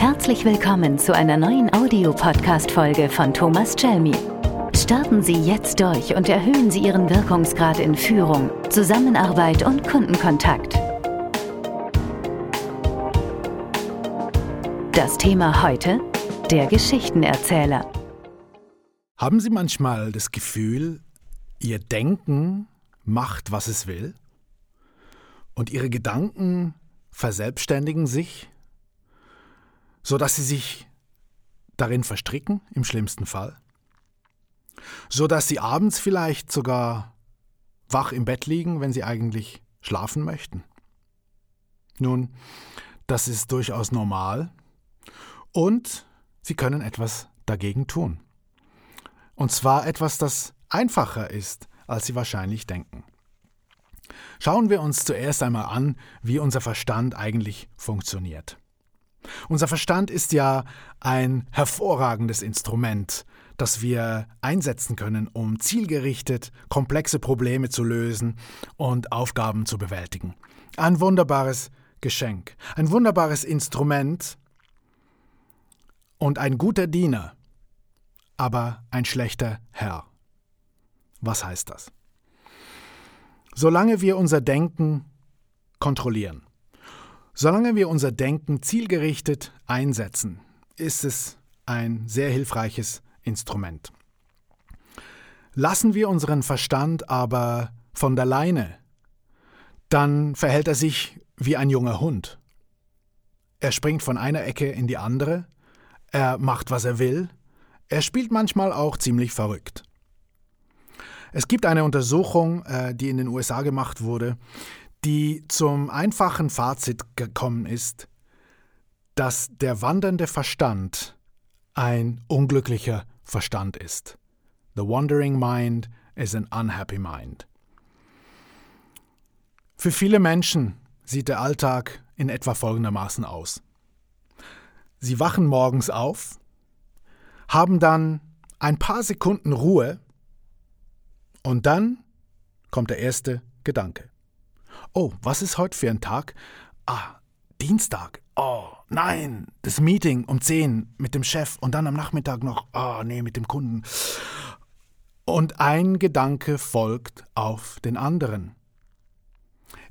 Herzlich willkommen zu einer neuen Audiopodcast-Folge von Thomas Chelmi. Starten Sie jetzt durch und erhöhen Sie Ihren Wirkungsgrad in Führung, Zusammenarbeit und Kundenkontakt. Das Thema heute: der Geschichtenerzähler. Haben Sie manchmal das Gefühl, Ihr Denken macht, was es will? Und Ihre Gedanken verselbstständigen sich, sodass Sie sich darin verstricken, im schlimmsten Fall? Sodass Sie abends vielleicht sogar wach im Bett liegen, wenn Sie eigentlich schlafen möchten? Nun, das ist durchaus normal und Sie können etwas dagegen tun. Und zwar etwas, das einfacher ist, als Sie wahrscheinlich denken. Schauen wir uns zuerst einmal an, wie unser Verstand eigentlich funktioniert. Unser Verstand ist ja ein hervorragendes Instrument, das wir einsetzen können, um zielgerichtet komplexe Probleme zu lösen und Aufgaben zu bewältigen. Ein wunderbares Geschenk, ein wunderbares Instrument und ein guter Diener, aber ein schlechter Herr. Was heißt das? Solange wir unser Denken kontrollieren, solange wir unser Denken zielgerichtet einsetzen, ist es ein sehr hilfreiches Instrument. Lassen wir unseren Verstand aber von der Leine, dann verhält er sich wie ein junger Hund. Er springt von einer Ecke in die andere, er macht, was er will, er spielt manchmal auch ziemlich verrückt. Es gibt eine Untersuchung, äh, die in den USA gemacht wurde, die zum einfachen Fazit gekommen ist, dass der wandernde Verstand ein unglücklicher Verstand ist. The wandering mind is an unhappy mind. Für viele Menschen sieht der Alltag in etwa folgendermaßen aus. Sie wachen morgens auf, haben dann ein paar Sekunden Ruhe und dann kommt der erste Gedanke. Oh, was ist heute für ein Tag? Ah, Dienstag. Oh, nein, das Meeting um 10 mit dem Chef und dann am Nachmittag noch, oh, nee, mit dem Kunden. Und ein Gedanke folgt auf den anderen.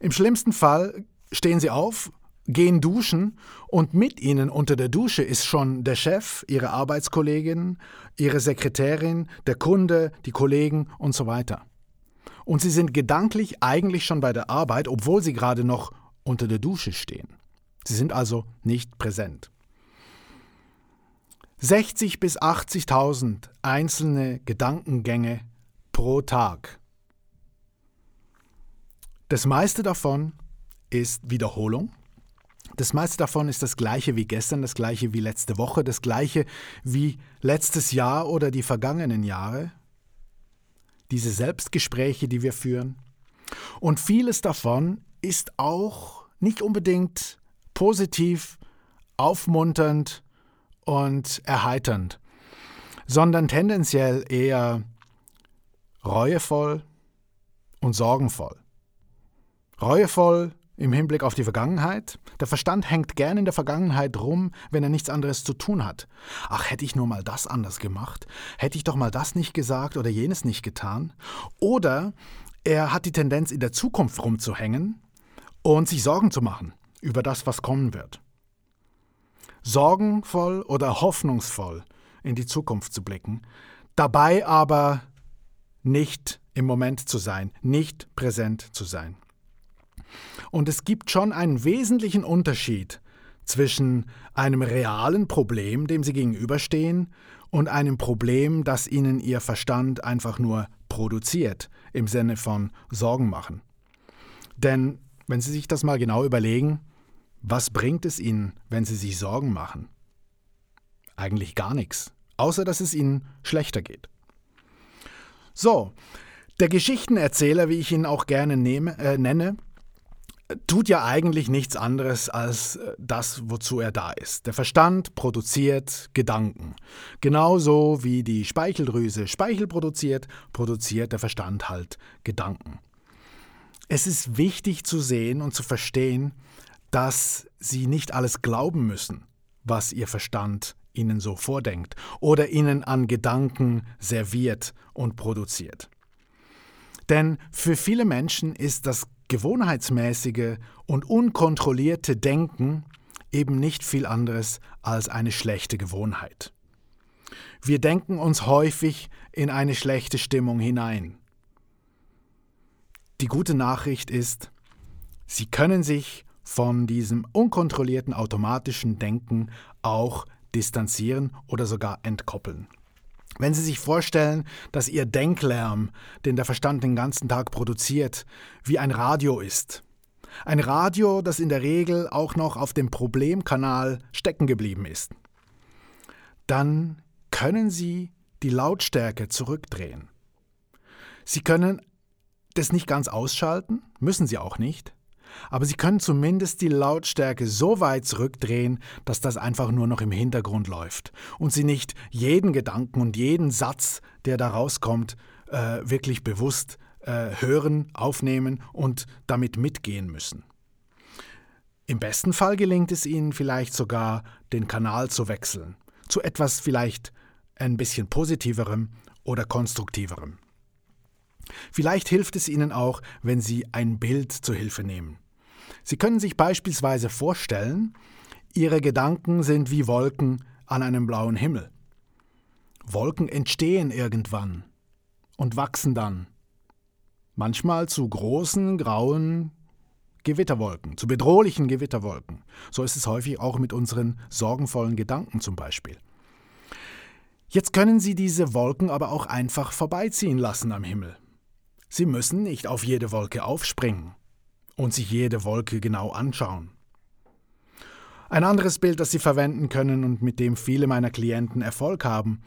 Im schlimmsten Fall stehen sie auf, gehen duschen und mit ihnen unter der Dusche ist schon der Chef, ihre Arbeitskollegin, ihre Sekretärin, der Kunde, die Kollegen und so weiter. Und sie sind gedanklich eigentlich schon bei der Arbeit, obwohl sie gerade noch unter der Dusche stehen. Sie sind also nicht präsent. 60 bis 80.000 einzelne Gedankengänge pro Tag. Das meiste davon ist Wiederholung das meiste davon ist das gleiche wie gestern, das gleiche wie letzte Woche, das gleiche wie letztes Jahr oder die vergangenen Jahre. Diese Selbstgespräche, die wir führen. Und vieles davon ist auch nicht unbedingt positiv, aufmunternd und erheiternd, sondern tendenziell eher reuevoll und sorgenvoll. Reuevoll im Hinblick auf die Vergangenheit. Der Verstand hängt gern in der Vergangenheit rum, wenn er nichts anderes zu tun hat. Ach, hätte ich nur mal das anders gemacht, hätte ich doch mal das nicht gesagt oder jenes nicht getan. Oder er hat die Tendenz, in der Zukunft rumzuhängen und sich Sorgen zu machen über das, was kommen wird. Sorgenvoll oder hoffnungsvoll in die Zukunft zu blicken, dabei aber nicht im Moment zu sein, nicht präsent zu sein. Und es gibt schon einen wesentlichen Unterschied zwischen einem realen Problem, dem Sie gegenüberstehen, und einem Problem, das Ihnen Ihr Verstand einfach nur produziert, im Sinne von Sorgen machen. Denn wenn Sie sich das mal genau überlegen, was bringt es Ihnen, wenn Sie sich Sorgen machen? Eigentlich gar nichts, außer dass es Ihnen schlechter geht. So, der Geschichtenerzähler, wie ich ihn auch gerne nehme, äh, nenne, tut ja eigentlich nichts anderes als äh, das, wozu er da ist. Der Verstand produziert Gedanken. Genauso wie die Speicheldrüse Speichel produziert, produziert der Verstand halt Gedanken. Es ist wichtig zu sehen und zu verstehen, dass sie nicht alles glauben müssen, was Ihr Verstand Ihnen so vordenkt oder Ihnen an Gedanken serviert und produziert. Denn für viele Menschen ist das gewohnheitsmäßige und unkontrollierte Denken eben nicht viel anderes als eine schlechte Gewohnheit. Wir denken uns häufig in eine schlechte Stimmung hinein. Die gute Nachricht ist, Sie können sich von diesem unkontrollierten automatischen Denken auch distanzieren oder sogar entkoppeln. Wenn Sie sich vorstellen, dass Ihr Denklärm, den der Verstand den ganzen Tag produziert, wie ein Radio ist. Ein Radio, das in der Regel auch noch auf dem Problemkanal stecken geblieben ist. Dann können Sie die Lautstärke zurückdrehen. Sie können das nicht ganz ausschalten, müssen Sie auch nicht, aber Sie können zumindest die Lautstärke so weit zurückdrehen, dass das einfach nur noch im Hintergrund läuft und Sie nicht jeden Gedanken und jeden Satz, der da rauskommt, äh, wirklich bewusst äh, hören, aufnehmen und damit mitgehen müssen. Im besten Fall gelingt es Ihnen vielleicht sogar, den Kanal zu wechseln, zu etwas vielleicht ein bisschen positiverem oder konstruktiverem. Vielleicht hilft es Ihnen auch, wenn Sie ein Bild zur Hilfe nehmen. Sie können sich beispielsweise vorstellen, Ihre Gedanken sind wie Wolken an einem blauen Himmel. Wolken entstehen irgendwann und wachsen dann. Manchmal zu großen, grauen Gewitterwolken, zu bedrohlichen Gewitterwolken. So ist es häufig auch mit unseren sorgenvollen Gedanken zum Beispiel. Jetzt können Sie diese Wolken aber auch einfach vorbeiziehen lassen am Himmel. Sie müssen nicht auf jede Wolke aufspringen und sich jede Wolke genau anschauen. Ein anderes Bild, das Sie verwenden können und mit dem viele meiner Klienten Erfolg haben,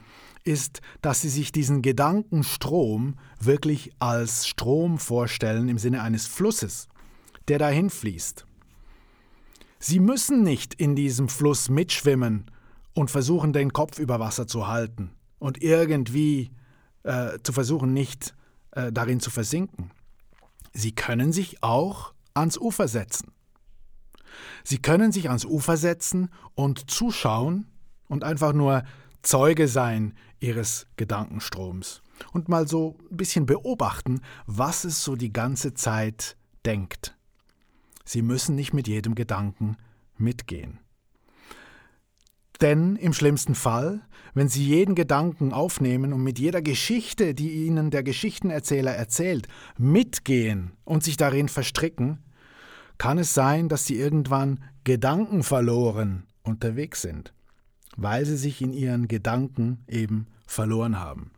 ist, dass Sie sich diesen Gedankenstrom wirklich als Strom vorstellen im Sinne eines Flusses, der dahin fließt. Sie müssen nicht in diesem Fluss mitschwimmen und versuchen, den Kopf über Wasser zu halten und irgendwie äh, zu versuchen, nicht äh, darin zu versinken. Sie können sich auch ans Ufer setzen. Sie können sich ans Ufer setzen und zuschauen und einfach nur Zeuge sein ihres Gedankenstroms und mal so ein bisschen beobachten, was es so die ganze Zeit denkt. Sie müssen nicht mit jedem Gedanken mitgehen. Denn im schlimmsten Fall, wenn Sie jeden Gedanken aufnehmen und mit jeder Geschichte, die Ihnen der Geschichtenerzähler erzählt, mitgehen und sich darin verstricken, kann es sein, dass Sie irgendwann gedankenverloren unterwegs sind, weil Sie sich in Ihren Gedanken eben verloren haben.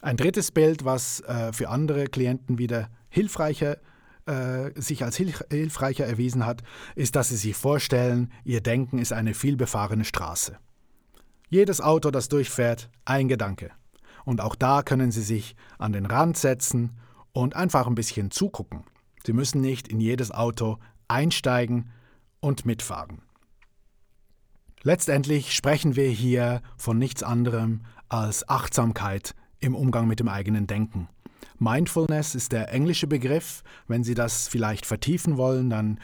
Ein drittes Bild, was äh, für andere Klienten wieder hilfreicher ist, äh, sich als hilfreicher erwiesen hat, ist, dass Sie sich vorstellen, Ihr Denken ist eine vielbefahrene Straße. Jedes Auto, das durchfährt, ein Gedanke. Und auch da können Sie sich an den Rand setzen und einfach ein bisschen zugucken. Sie müssen nicht in jedes Auto einsteigen und mitfahren. Letztendlich sprechen wir hier von nichts anderem als Achtsamkeit im Umgang mit dem eigenen Denken. Mindfulness ist der englische Begriff. Wenn Sie das vielleicht vertiefen wollen, dann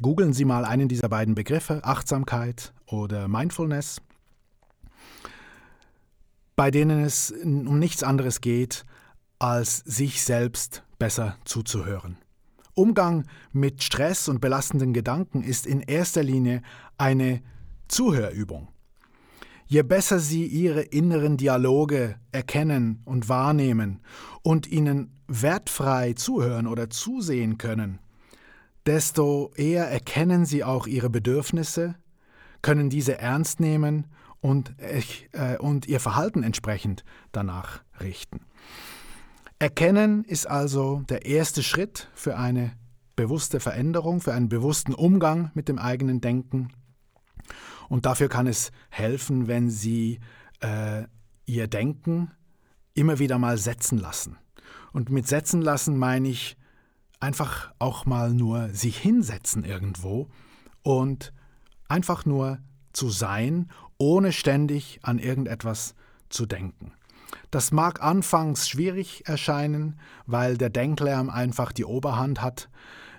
googeln Sie mal einen dieser beiden Begriffe, Achtsamkeit oder Mindfulness, bei denen es um nichts anderes geht, als sich selbst besser zuzuhören. Umgang mit Stress und belastenden Gedanken ist in erster Linie eine Zuhörübung. Je besser Sie Ihre inneren Dialoge erkennen und wahrnehmen und ihnen wertfrei zuhören oder zusehen können, desto eher erkennen Sie auch Ihre Bedürfnisse, können diese ernst nehmen und, äh, und Ihr Verhalten entsprechend danach richten. Erkennen ist also der erste Schritt für eine bewusste Veränderung, für einen bewussten Umgang mit dem eigenen Denken und dafür kann es helfen, wenn Sie äh, Ihr Denken immer wieder mal setzen lassen. Und mit setzen lassen meine ich einfach auch mal nur sich hinsetzen irgendwo und einfach nur zu sein, ohne ständig an irgendetwas zu denken. Das mag anfangs schwierig erscheinen, weil der Denklärm einfach die Oberhand hat.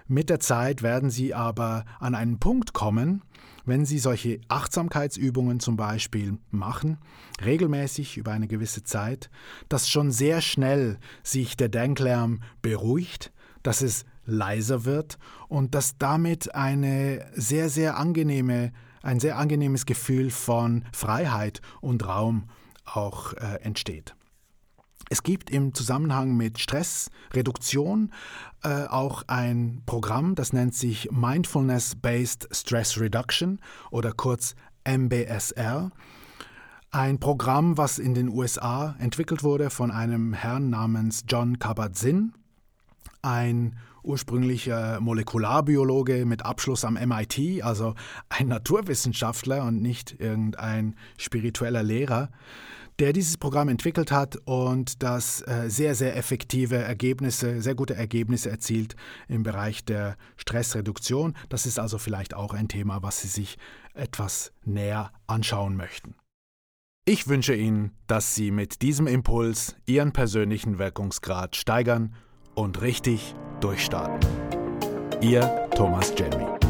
Mit der Zeit werden Sie aber an einen Punkt kommen, wenn Sie solche Achtsamkeitsübungen zum Beispiel machen, regelmäßig über eine gewisse Zeit, dass schon sehr schnell sich der Denklärm beruhigt, dass es leiser wird und dass damit eine sehr, sehr angenehme, ein sehr angenehmes Gefühl von Freiheit und Raum auch äh, entsteht. Es gibt im Zusammenhang mit Stressreduktion äh, auch ein Programm, das nennt sich Mindfulness-Based Stress Reduction oder kurz MBSR. Ein Programm, was in den USA entwickelt wurde von einem Herrn namens John Kabat-Zinn, ein ursprünglicher Molekularbiologe mit Abschluss am MIT, also ein Naturwissenschaftler und nicht irgendein spiritueller Lehrer, der dieses Programm entwickelt hat und das äh, sehr, sehr effektive Ergebnisse, sehr gute Ergebnisse erzielt im Bereich der Stressreduktion. Das ist also vielleicht auch ein Thema, was Sie sich etwas näher anschauen möchten. Ich wünsche Ihnen, dass Sie mit diesem Impuls Ihren persönlichen Wirkungsgrad steigern und richtig durchstarten. Ihr Thomas Jelmy.